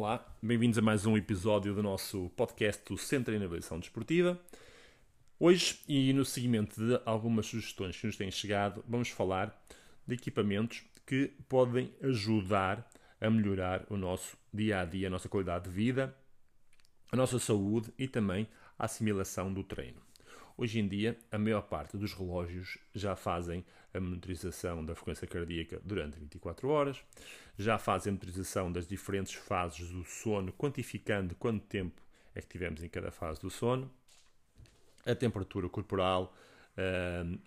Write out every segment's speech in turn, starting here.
Olá, bem-vindos a mais um episódio do nosso podcast do Centro de Inovação Desportiva. Hoje, e no seguimento de algumas sugestões que nos têm chegado, vamos falar de equipamentos que podem ajudar a melhorar o nosso dia a dia, a nossa qualidade de vida, a nossa saúde e também a assimilação do treino. Hoje em dia, a maior parte dos relógios já fazem a monitorização da frequência cardíaca durante 24 horas, já fazem a monitorização das diferentes fases do sono, quantificando quanto tempo é que tivemos em cada fase do sono, a temperatura corporal, uh,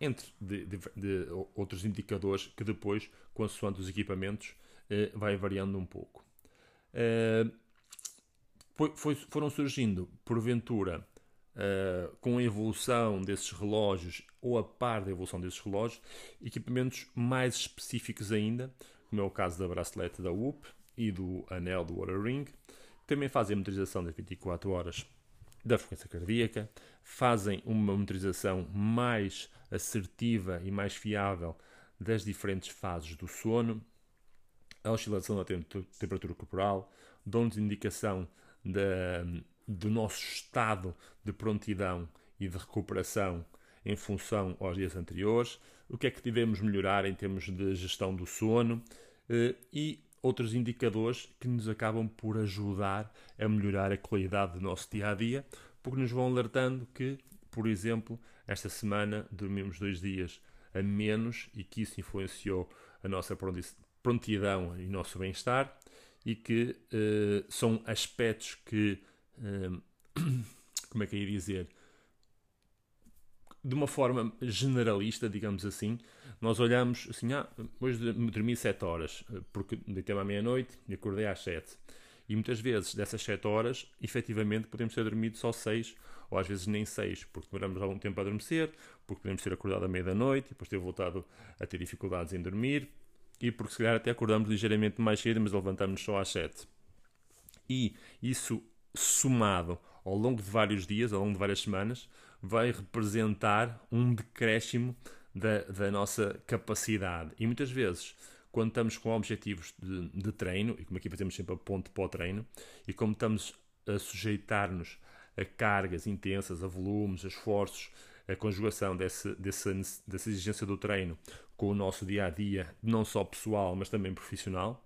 entre de, de, de, outros indicadores que depois, consoante os equipamentos, uh, vai variando um pouco. Uh, foi, foram surgindo, porventura, uh, com a evolução desses relógios ou a par da evolução desses relógios, equipamentos mais específicos ainda, como é o caso da bracelete da UP e do anel do Water Ring, também fazem a monitorização das 24 horas da frequência cardíaca, fazem uma monitorização mais assertiva e mais fiável das diferentes fases do sono, a oscilação da temperatura corporal, dão-nos indicação da, do nosso estado de prontidão e de recuperação em função aos dias anteriores, o que é que devemos melhorar em termos de gestão do sono eh, e outros indicadores que nos acabam por ajudar a melhorar a qualidade do nosso dia a dia, porque nos vão alertando que, por exemplo, esta semana dormimos dois dias a menos e que isso influenciou a nossa prontidão e o nosso bem-estar e que uh, são aspectos que como é que ia dizer? De uma forma generalista, digamos assim, nós olhamos assim, ah, hoje dormi 7 horas, porque deitei-me à meia-noite e acordei às 7. E muitas vezes, dessas 7 horas, efetivamente podemos ter dormido só 6, ou às vezes nem 6, porque demoramos algum tempo a adormecer, porque podemos ter acordado à meia-da-noite, depois ter voltado a ter dificuldades em dormir, e porque se calhar até acordamos ligeiramente mais cedo, mas levantamos só às 7. E isso somado ao longo de vários dias, ao longo de várias semanas, vai representar um decréscimo da, da nossa capacidade. E muitas vezes, quando estamos com objetivos de, de treino, e como aqui fazemos sempre a ponte para o treino, e como estamos a sujeitar-nos a cargas intensas, a volumes, a esforços, a conjugação desse, dessa, dessa exigência do treino com o nosso dia a dia, não só pessoal, mas também profissional,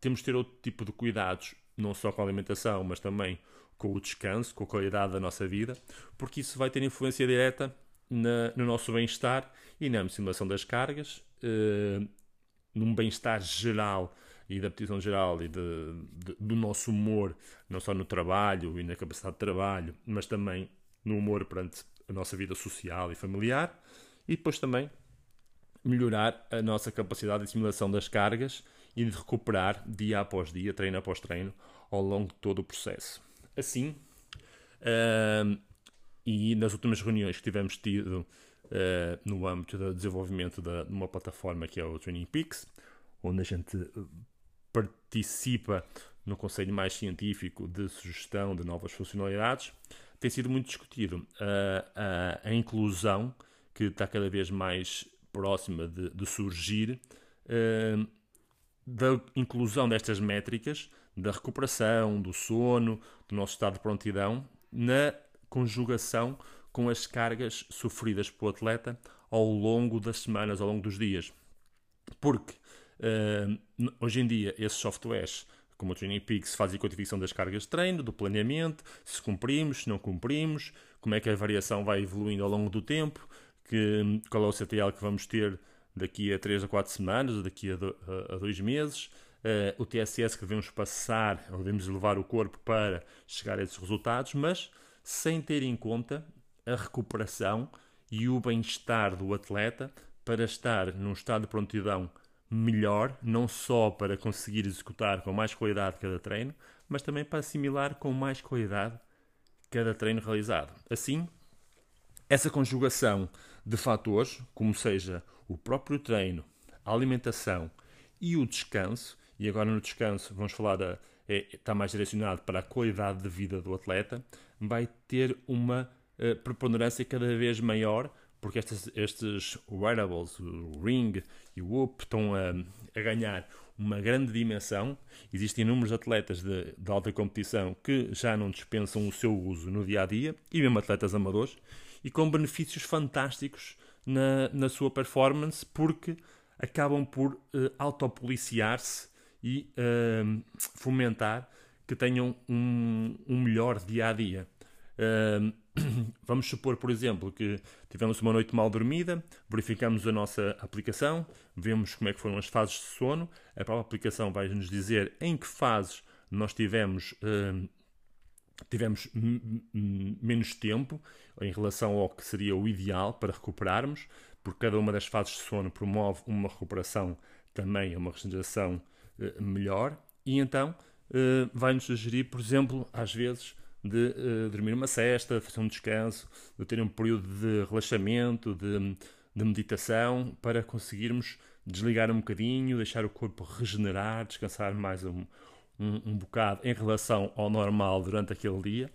temos de ter outro tipo de cuidados não só com a alimentação, mas também com o descanso, com a qualidade da nossa vida, porque isso vai ter influência direta na, no nosso bem-estar e na simulação das cargas, eh, num bem-estar geral e da aptidão geral e de, de, do nosso humor, não só no trabalho e na capacidade de trabalho, mas também no humor perante a nossa vida social e familiar, e depois também melhorar a nossa capacidade de assimilação das cargas e de recuperar dia após dia, treino após treino, ao longo de todo o processo. Assim, uh, e nas últimas reuniões que tivemos tido uh, no âmbito do desenvolvimento de uma plataforma que é o Training Peaks, onde a gente participa no conselho mais científico de sugestão de novas funcionalidades, tem sido muito discutido uh, a, a inclusão que está cada vez mais próxima de, de surgir uh, da inclusão destas métricas, da recuperação, do sono, do nosso estado de prontidão, na conjugação com as cargas sofridas pelo atleta ao longo das semanas, ao longo dos dias. Porque uh, hoje em dia esses softwares, como o Training Peaks, fazem a quantificação das cargas de treino, do planeamento, se cumprimos, se não cumprimos, como é que a variação vai evoluindo ao longo do tempo, que, qual é o CTL que vamos ter daqui a 3 a 4 semanas, daqui a 2 meses. Uh, o TSS que devemos passar, ou devemos levar o corpo para chegar a esses resultados, mas sem ter em conta a recuperação e o bem-estar do atleta para estar num estado de prontidão melhor, não só para conseguir executar com mais qualidade cada treino, mas também para assimilar com mais qualidade cada treino realizado. Assim, essa conjugação de fatores, como seja o próprio treino, a alimentação e o descanso, e agora no descanso vamos falar da, é, está mais direcionado para a qualidade de vida do atleta, vai ter uma uh, preponderância cada vez maior, porque estes, estes wearables, o Ring e o Whoop, estão a, a ganhar uma grande dimensão. Existem inúmeros atletas de, de, alta competição que já não dispensam o seu uso no dia a dia, e mesmo atletas amadores, e com benefícios fantásticos na, na sua performance, porque acabam por uh, autopoliciar-se e uh, fomentar que tenham um, um melhor dia a dia. Uh, vamos supor, por exemplo, que tivemos uma noite mal dormida, verificamos a nossa aplicação, vemos como é que foram as fases de sono, a própria aplicação vai nos dizer em que fases nós tivemos, uh, tivemos menos tempo em relação ao que seria o ideal para recuperarmos, porque cada uma das fases de sono promove uma recuperação também, uma regeneração uh, melhor, e então uh, vai-nos sugerir, por exemplo, às vezes de uh, dormir uma cesta, fazer um descanso, de ter um período de relaxamento, de, de meditação, para conseguirmos desligar um bocadinho, deixar o corpo regenerar, descansar mais um, um, um bocado em relação ao normal durante aquele dia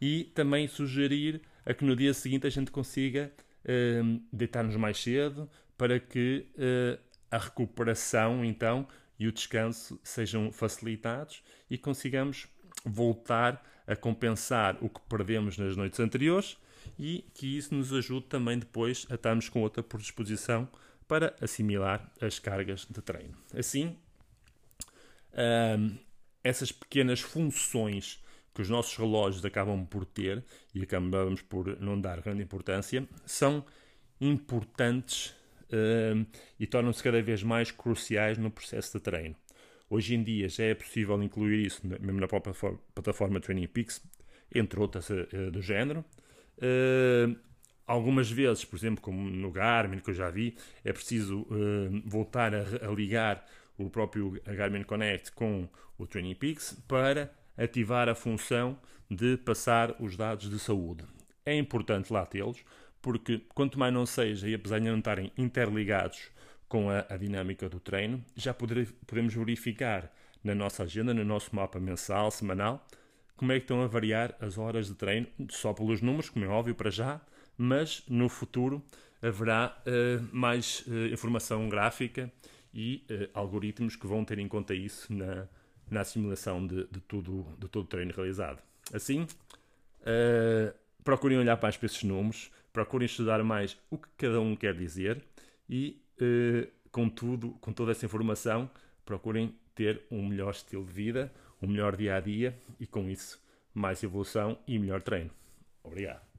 e também sugerir a que no dia seguinte a gente consiga uh, deitar-nos mais cedo para que uh, a recuperação então e o descanso sejam facilitados e consigamos voltar a compensar o que perdemos nas noites anteriores e que isso nos ajude também depois a estarmos com outra predisposição para assimilar as cargas de treino. Assim, hum, essas pequenas funções que os nossos relógios acabam por ter e acabamos por não dar grande importância são importantes hum, e tornam-se cada vez mais cruciais no processo de treino. Hoje em dia já é possível incluir isso mesmo na própria plataforma Training Peaks, entre outras uh, do género. Uh, algumas vezes, por exemplo, como no Garmin, que eu já vi, é preciso uh, voltar a, a, ligar o próprio Garmin Connect com o Training Peaks para ativar a função de passar os dados de saúde. É importante lá tê-los, porque quanto mais não seja, e apesar de não estarem interligados com a, a dinâmica do treino, já poder, podemos verificar na nossa agenda, no nosso mapa mensal, semanal, como é que estão a variar as horas de treino, só pelos números, como é óbvio para já, mas no futuro haverá uh, mais uh, informação gráfica e uh, algoritmos que vão ter em conta isso na, na assimilação de, de, tudo, de todo o treino realizado. Assim, procurem olhar mais para esses números, procurem estudar mais o que cada um quer dizer e uh, com tudo, com toda essa informação, procurem ter um melhor estilo de vida, um melhor dia a dia e com isso mais evolução e melhor treino. Obrigado.